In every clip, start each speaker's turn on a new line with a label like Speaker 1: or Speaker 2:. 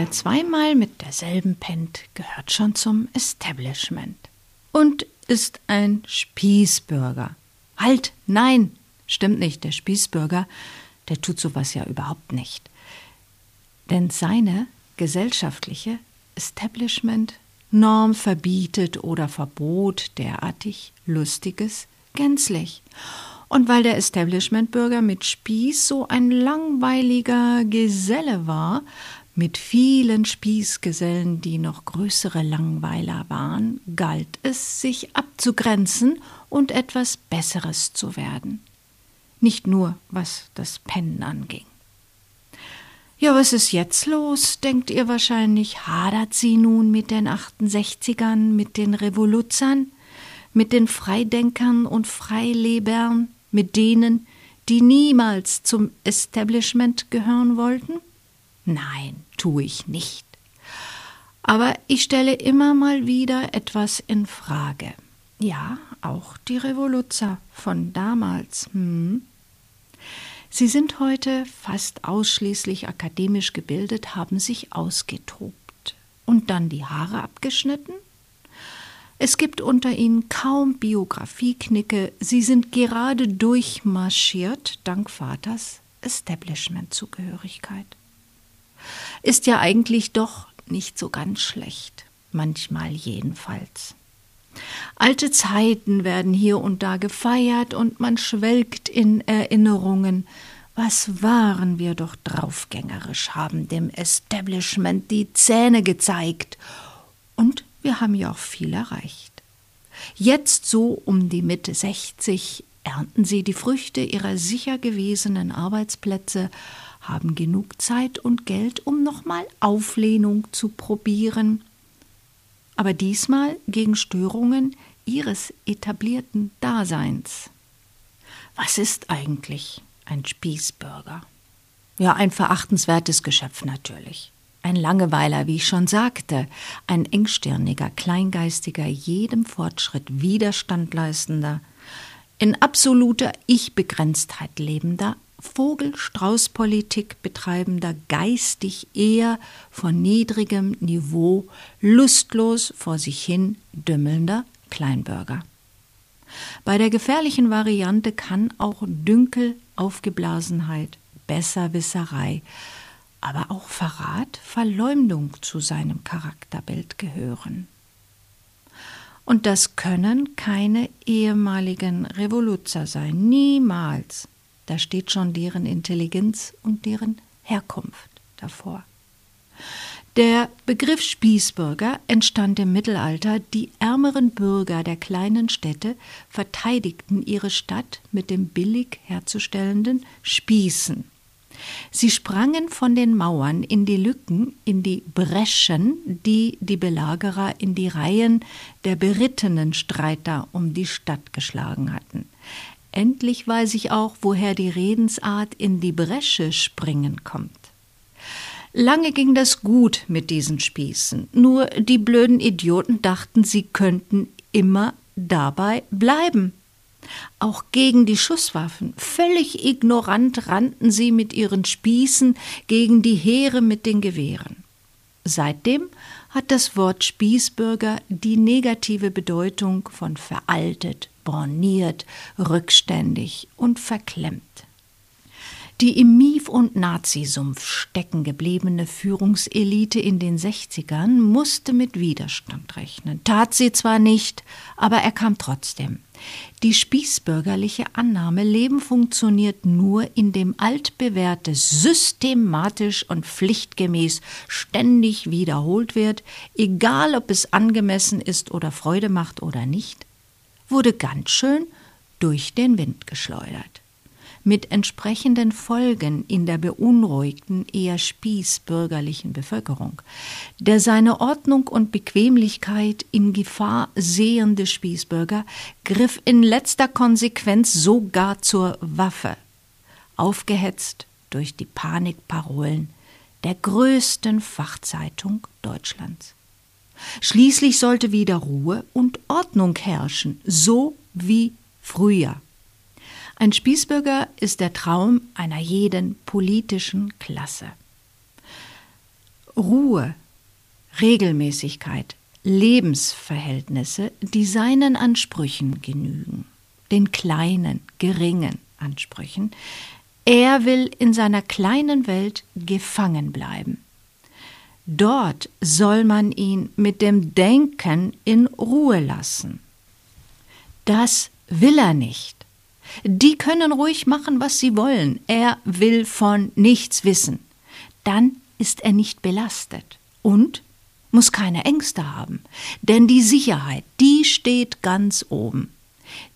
Speaker 1: Wer zweimal mit derselben pennt, gehört schon zum Establishment und ist ein Spießbürger. Halt, nein, stimmt nicht, der Spießbürger, der tut sowas ja überhaupt nicht. Denn seine gesellschaftliche Establishment Norm verbietet oder verbot derartig Lustiges gänzlich. Und weil der Establishmentbürger mit Spieß so ein langweiliger Geselle war, mit vielen Spießgesellen, die noch größere Langweiler waren, galt es, sich abzugrenzen und etwas Besseres zu werden. Nicht nur, was das Pennen anging. Ja, was ist jetzt los? denkt ihr wahrscheinlich. Hadert sie nun mit den 68ern, mit den Revoluzern, mit den Freidenkern und Freilebern, mit denen, die niemals zum Establishment gehören wollten? Nein, tue ich nicht. Aber ich stelle immer mal wieder etwas in Frage. Ja, auch die Revoluzer von damals. Hm. Sie sind heute fast ausschließlich akademisch gebildet, haben sich ausgetobt und dann die Haare abgeschnitten. Es gibt unter ihnen kaum Biografieknicke, sie sind gerade durchmarschiert, dank Vaters Establishment-Zugehörigkeit. Ist ja eigentlich doch nicht so ganz schlecht, manchmal jedenfalls. Alte Zeiten werden hier und da gefeiert und man schwelgt in Erinnerungen. Was waren wir doch draufgängerisch, haben dem Establishment die Zähne gezeigt. Und wir haben ja auch viel erreicht. Jetzt so um die Mitte 60 ernten sie die Früchte ihrer sicher gewesenen Arbeitsplätze, haben genug Zeit und Geld, um nochmal Auflehnung zu probieren aber diesmal gegen Störungen ihres etablierten Daseins. Was ist eigentlich ein Spießbürger? Ja, ein verachtenswertes Geschöpf natürlich. Ein Langeweiler, wie ich schon sagte, ein engstirniger, kleingeistiger, jedem Fortschritt Widerstand leistender, in absoluter Ich-Begrenztheit lebender, Vogel-Strauß-Politik betreibender, geistig eher von niedrigem Niveau, lustlos vor sich hin dümmelnder Kleinbürger. Bei der gefährlichen Variante kann auch Dünkel, Aufgeblasenheit, Besserwisserei, aber auch Verrat, Verleumdung zu seinem Charakterbild gehören. Und das können keine ehemaligen Revoluzer sein, niemals. Da steht schon deren Intelligenz und deren Herkunft davor. Der Begriff Spießbürger entstand im Mittelalter. Die ärmeren Bürger der kleinen Städte verteidigten ihre Stadt mit dem billig herzustellenden Spießen. Sie sprangen von den Mauern in die Lücken, in die Breschen, die die Belagerer in die Reihen der berittenen Streiter um die Stadt geschlagen hatten. Endlich weiß ich auch, woher die Redensart in die Bresche springen kommt. Lange ging das gut mit diesen Spießen, nur die blöden Idioten dachten, sie könnten immer dabei bleiben. Auch gegen die Schusswaffen, völlig ignorant rannten sie mit ihren Spießen gegen die Heere mit den Gewehren. Seitdem hat das Wort Spießbürger die negative Bedeutung von veraltet, borniert, rückständig und verklemmt. Die im Mief- und Nazisumpf stecken gebliebene Führungselite in den 60ern musste mit Widerstand rechnen. Tat sie zwar nicht, aber er kam trotzdem. Die spießbürgerliche Annahme, Leben funktioniert nur, indem altbewährtes systematisch und pflichtgemäß ständig wiederholt wird, egal ob es angemessen ist oder Freude macht oder nicht, wurde ganz schön durch den Wind geschleudert. Mit entsprechenden Folgen in der beunruhigten, eher spießbürgerlichen Bevölkerung. Der seine Ordnung und Bequemlichkeit in Gefahr sehende Spießbürger griff in letzter Konsequenz sogar zur Waffe, aufgehetzt durch die Panikparolen der größten Fachzeitung Deutschlands. Schließlich sollte wieder Ruhe und Ordnung herrschen, so wie früher. Ein Spießbürger ist der Traum einer jeden politischen Klasse. Ruhe, Regelmäßigkeit, Lebensverhältnisse, die seinen Ansprüchen genügen, den kleinen, geringen Ansprüchen. Er will in seiner kleinen Welt gefangen bleiben. Dort soll man ihn mit dem Denken in Ruhe lassen. Das will er nicht. Die können ruhig machen, was sie wollen. Er will von nichts wissen. Dann ist er nicht belastet und muss keine Ängste haben, denn die Sicherheit, die steht ganz oben.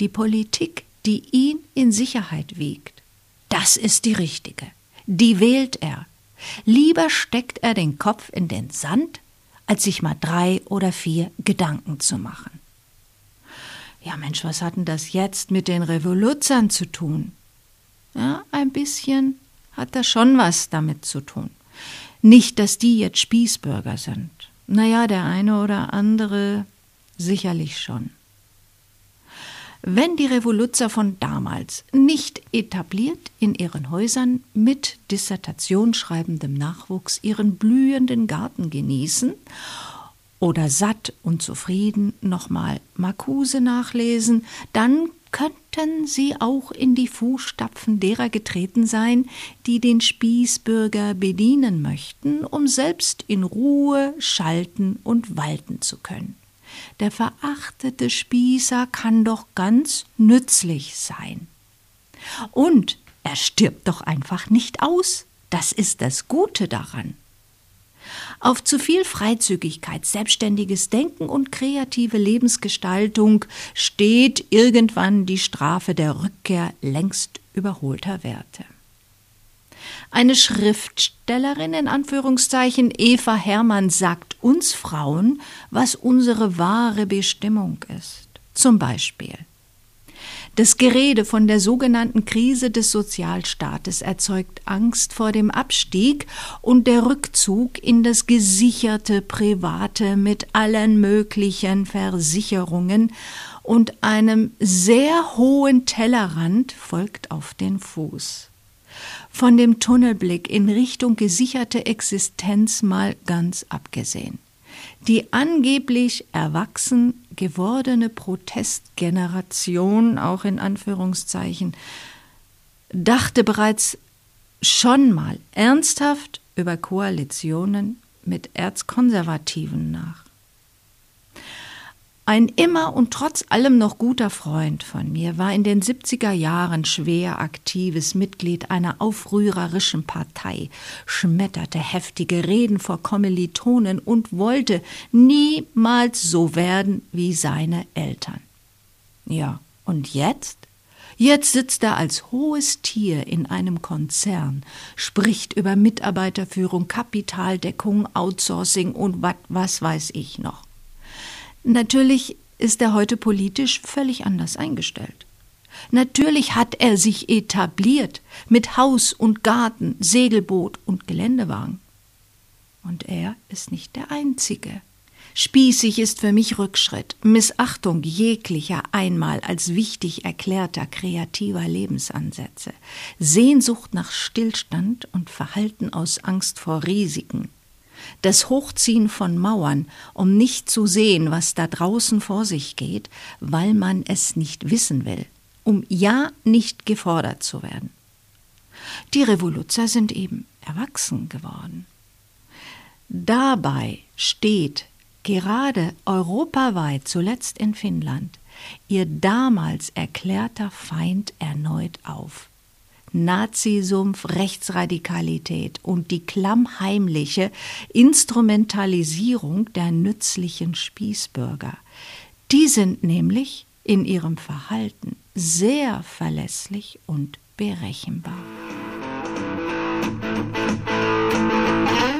Speaker 1: Die Politik, die ihn in Sicherheit wiegt, das ist die richtige. Die wählt er. Lieber steckt er den Kopf in den Sand, als sich mal drei oder vier Gedanken zu machen. Ja, Mensch, was hat denn das jetzt mit den Revoluzern zu tun? Ja, ein bisschen hat das schon was damit zu tun. Nicht, dass die jetzt Spießbürger sind. Naja, der eine oder andere sicherlich schon. Wenn die Revoluzer von damals nicht etabliert in ihren Häusern mit dissertationsschreibendem Nachwuchs ihren blühenden Garten genießen oder satt und zufrieden nochmal Marcuse nachlesen, dann könnten sie auch in die Fußstapfen derer getreten sein, die den Spießbürger bedienen möchten, um selbst in Ruhe schalten und walten zu können. Der verachtete Spießer kann doch ganz nützlich sein. Und er stirbt doch einfach nicht aus. Das ist das Gute daran. Auf zu viel Freizügigkeit, selbstständiges Denken und kreative Lebensgestaltung steht irgendwann die Strafe der Rückkehr längst überholter Werte. Eine Schriftstellerin in Anführungszeichen, Eva Hermann, sagt uns Frauen, was unsere wahre Bestimmung ist. Zum Beispiel das Gerede von der sogenannten Krise des Sozialstaates erzeugt Angst vor dem Abstieg und der Rückzug in das gesicherte Private mit allen möglichen Versicherungen und einem sehr hohen Tellerrand folgt auf den Fuß. Von dem Tunnelblick in Richtung gesicherte Existenz mal ganz abgesehen. Die angeblich erwachsen gewordene Protestgeneration, auch in Anführungszeichen, dachte bereits schon mal ernsthaft über Koalitionen mit Erzkonservativen nach. Ein immer und trotz allem noch guter Freund von mir war in den 70er Jahren schwer aktives Mitglied einer aufrührerischen Partei, schmetterte heftige Reden vor Kommilitonen und wollte niemals so werden wie seine Eltern. Ja, und jetzt? Jetzt sitzt er als hohes Tier in einem Konzern, spricht über Mitarbeiterführung, Kapitaldeckung, Outsourcing und wat, was weiß ich noch. Natürlich ist er heute politisch völlig anders eingestellt. Natürlich hat er sich etabliert mit Haus und Garten, Segelboot und Geländewagen. Und er ist nicht der Einzige. Spießig ist für mich Rückschritt, Missachtung jeglicher einmal als wichtig erklärter kreativer Lebensansätze, Sehnsucht nach Stillstand und Verhalten aus Angst vor Risiken, das Hochziehen von Mauern, um nicht zu sehen, was da draußen vor sich geht, weil man es nicht wissen will, um ja nicht gefordert zu werden. Die Revoluzer sind eben erwachsen geworden. Dabei steht gerade europaweit, zuletzt in Finnland, ihr damals erklärter Feind erneut auf. Nazisumpf, Rechtsradikalität und die klammheimliche Instrumentalisierung der nützlichen Spießbürger. Die sind nämlich in ihrem Verhalten sehr verlässlich und berechenbar.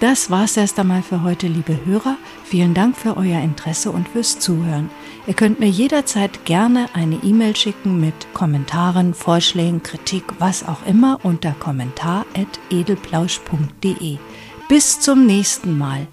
Speaker 1: Das war's erst einmal für heute, liebe Hörer. Vielen Dank für euer Interesse und fürs Zuhören. Ihr könnt mir jederzeit gerne eine E-Mail schicken mit Kommentaren, Vorschlägen, Kritik, was auch immer unter kommentar.edelplausch.de. Bis zum nächsten Mal.